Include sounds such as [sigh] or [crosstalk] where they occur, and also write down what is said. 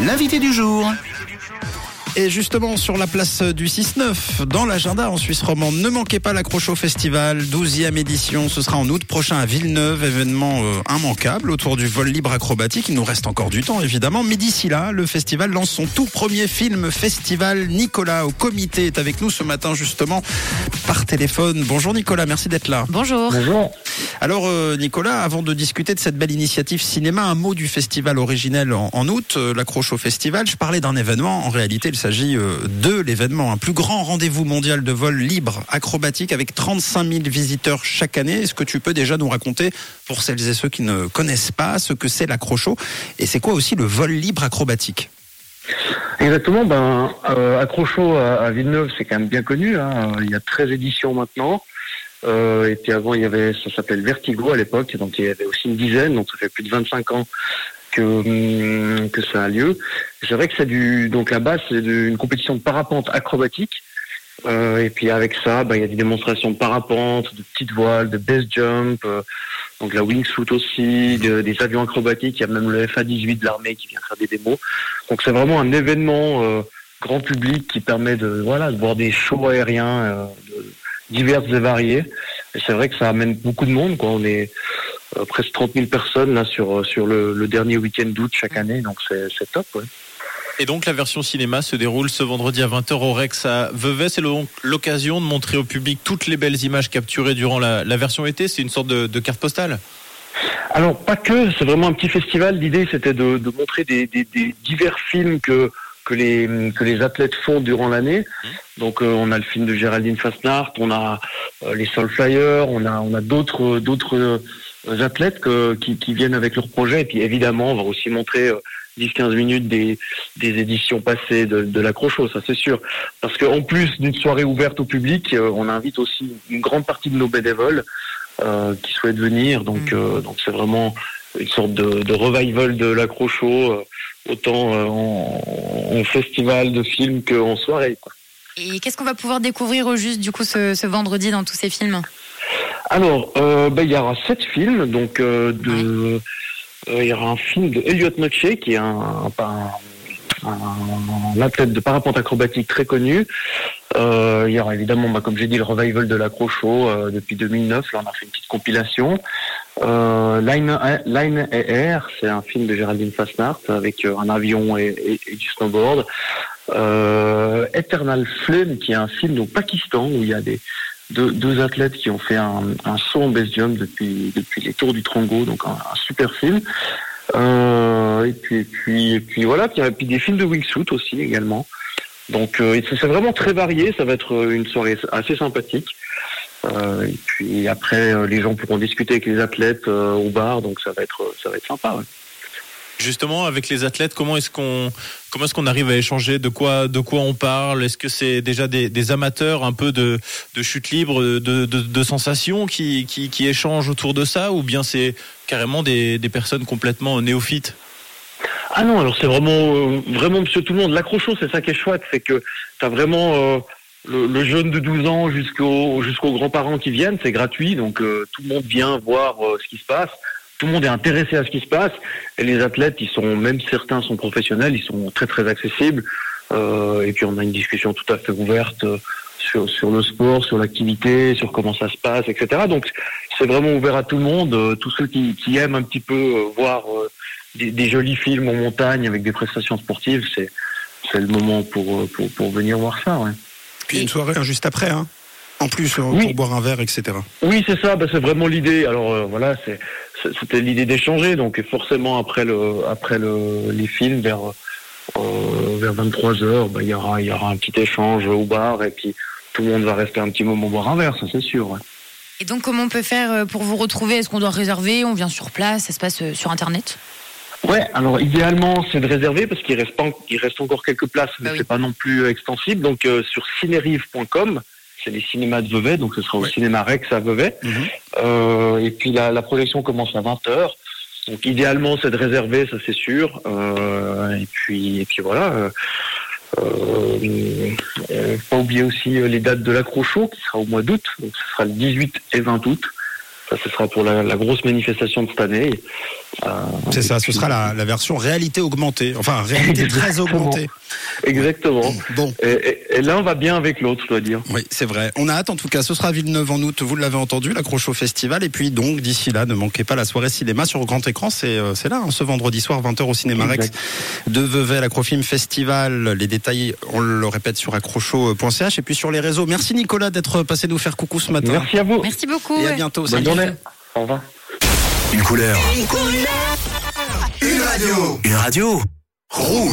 L'invité du jour. Et justement, sur la place du 6-9, dans l'agenda en Suisse romande, ne manquez pas l'Accrocho Festival, 12e édition. Ce sera en août prochain à Villeneuve, événement euh, immanquable autour du vol libre acrobatique. Il nous reste encore du temps, évidemment. Mais d'ici là, le festival lance son tout premier film festival. Nicolas, au comité, est avec nous ce matin, justement, par téléphone. Bonjour Nicolas, merci d'être là. Bonjour. Bonjour. Alors, euh, Nicolas, avant de discuter de cette belle initiative cinéma, un mot du festival originel en, en août, euh, l'Accrocho Festival. Je parlais d'un événement. En réalité, s'agit euh, de l'événement, un plus grand rendez-vous mondial de vol libre acrobatique avec 35 000 visiteurs chaque année. Est-ce que tu peux déjà nous raconter, pour celles et ceux qui ne connaissent pas, ce que c'est l'Accrocho et c'est quoi aussi le vol libre acrobatique? Exactement. Ben, euh, Accrocho à, à Villeneuve, c'est quand même bien connu. Hein. Il y a 13 éditions maintenant. Euh, et puis avant, il y avait, ça s'appelle Vertigo à l'époque, donc il y avait aussi une dizaine, donc ça fait plus de 25 ans que hum, que ça a lieu. C'est vrai que c'est du, donc la base, c'est une compétition de parapente acrobatique. Euh, et puis avec ça, ben, il y a des démonstrations de parapente, de petites voiles, de base jump, euh, donc la wingsuit aussi, de- des avions acrobatiques. Il y a même le FA-18 de l'armée qui vient faire des démos. Donc c'est vraiment un événement euh, grand public qui permet de voilà de voir des shows aériens euh, de- divers et variés. Et c'est vrai que ça amène beaucoup de monde. Quoi. On est euh, presque 30 000 personnes là sur euh, sur le, le dernier week-end d'août chaque année, donc c'est top. Ouais. Et donc la version cinéma se déroule ce vendredi à 20h au Rex à Vevey. C'est donc l'occasion de montrer au public toutes les belles images capturées durant la, la version été. C'est une sorte de, de carte postale. Alors pas que, c'est vraiment un petit festival. L'idée c'était de, de montrer des, des, des divers films que que les que les athlètes font durant l'année. Donc euh, on a le film de Géraldine Fastnart, on a euh, les Soul Flyers, on a on a d'autres d'autres euh, athlètes que, qui, qui viennent avec leurs projets. Et puis évidemment, on va aussi montrer euh, 10-15 minutes des, des éditions passées de, de la Crochot, ça c'est sûr. Parce qu'en plus d'une soirée ouverte au public, euh, on invite aussi une grande partie de nos bénévoles euh, qui souhaitent venir. Donc euh, donc c'est vraiment une sorte de, de revival de la Crochot, euh, autant euh, en, en festival de films qu'en soirée. Quoi. Et qu'est-ce qu'on va pouvoir découvrir au juste du coup ce, ce vendredi dans tous ces films? Alors, euh, ben, il y aura sept films. Donc, euh, de, euh, il y aura un film de Elliot Noche, qui est un, un, un, un athlète de parapente acrobatique très connu. Euh, il y aura évidemment, bah, comme j'ai dit, le revival de l'accrocho euh, depuis 2009. Là, on a fait une petite compilation. Euh, Line, Line Air, c'est un film de Géraldine Fastnart avec euh, un avion et, et- et du snowboard. Euh, Eternal Flame, qui est un film au Pakistan où il y a des deux, athlètes qui ont fait un, saut en jump depuis, depuis les Tours du Trongo, donc un, super film. Euh, et puis, et puis, et puis voilà, puis, des films de wingsuit aussi également. Donc euh, c'est vraiment très varié, ça va être euh, une soirée assez sympathique. Et puis après, les gens pourront discuter avec les athlètes au bar, donc ça va être, ça va être sympa. Justement, avec les athlètes, comment est-ce qu'on comment est-ce qu'on arrive à échanger? De quoi de quoi on parle? Est-ce que c'est déjà des, amateurs un peu de, de chute libre, de, de, sensations qui, qui, échangent autour de ça, ou bien c'est carrément des, des personnes complètement néophytes? Ah non, alors c'est vraiment, euh, vraiment Monsieur Tout le Monde. L'accrocho, c'est ça qui est chouette, c'est que tu as vraiment euh, le, jeune de 12 ans jusqu'aux jusqu'aux grands-parents qui viennent, c'est gratuit, donc euh, tout le monde vient voir ce qui se passe. Tout le monde est intéressé à ce qui se passe. Et les athlètes, ils sont, même certains sont professionnels, ils sont très très accessibles. Euh, et puis on a une discussion tout à fait ouverte euh, sur, sur le sport, sur l'activité, sur comment ça se passe, etc. Donc c'est vraiment ouvert à tout le monde. Euh, tous ceux qui, qui aiment un petit peu euh, voir euh, des, des jolis films en montagne avec des prestations sportives, c'est c'est le moment pour, pour, pour venir voir ça. Ouais. Puis une soirée hein, juste après, hein en plus, euh, Oui. pour boire un verre, etc. Oui, c'est ça. Bah, c'est vraiment l'idée. Alors euh, voilà, c'est- c'était l'idée d'échanger. Donc forcément après le après le les films vers euh, vers 23 heures, bah, il y aura il y aura un petit échange au bar et puis tout le monde va rester un petit moment boire un verre, ça c'est sûr. ouais. Et donc comment on peut faire euh, pour vous retrouver? Est-ce qu'on doit réserver? On vient sur place? Ça se passe euh, sur Internet? Ouais, alors idéalement c'est de réserver parce qu'il reste pas, il reste encore quelques places, mais Bah oui. c'est pas non plus extensible. Donc euh, sur cinérive.com, c'est les cinémas de Vevey, donc ce sera au Ouais. cinéma Rex à Vevey. Mhm. Euh, et puis la, la projection commence à 20h. Donc idéalement c'est de réserver, ça c'est sûr. Euh, et puis et puis voilà. Euh, pas oublier aussi les dates de l'accrocho qui sera au mois d'août. Donc ce sera le 18 et 20 août. Ça ce sera pour la, la grosse manifestation de cette année. C'est ça, ce sera la, la version réalité augmentée, enfin réalité [laughs] très Exactement. augmentée. Exactement. Bon, Et, et- et l'un va bien avec l'autre, je dois dire. oui, c'est vrai. On a hâte en tout cas. Ce sera à Villeneuve en août. Vous l'avez entendu, l'accroche Festival. Et puis donc d'ici là, ne manquez pas la soirée cinéma sur grand écran. C'est euh, c'est là, hein, ce vendredi soir, 20h au cinéma Rex de Vevey, l'Acrofilm Festival. Les détails, on le répète sur accrocho.ch et puis sur les réseaux. Merci Nicolas d'être passé nous faire coucou ce matin. Merci à vous. Merci beaucoup. Et à bientôt. Bonne Salut. journée. Au revoir. Une couleur. Une radio. Une radio. Rouge.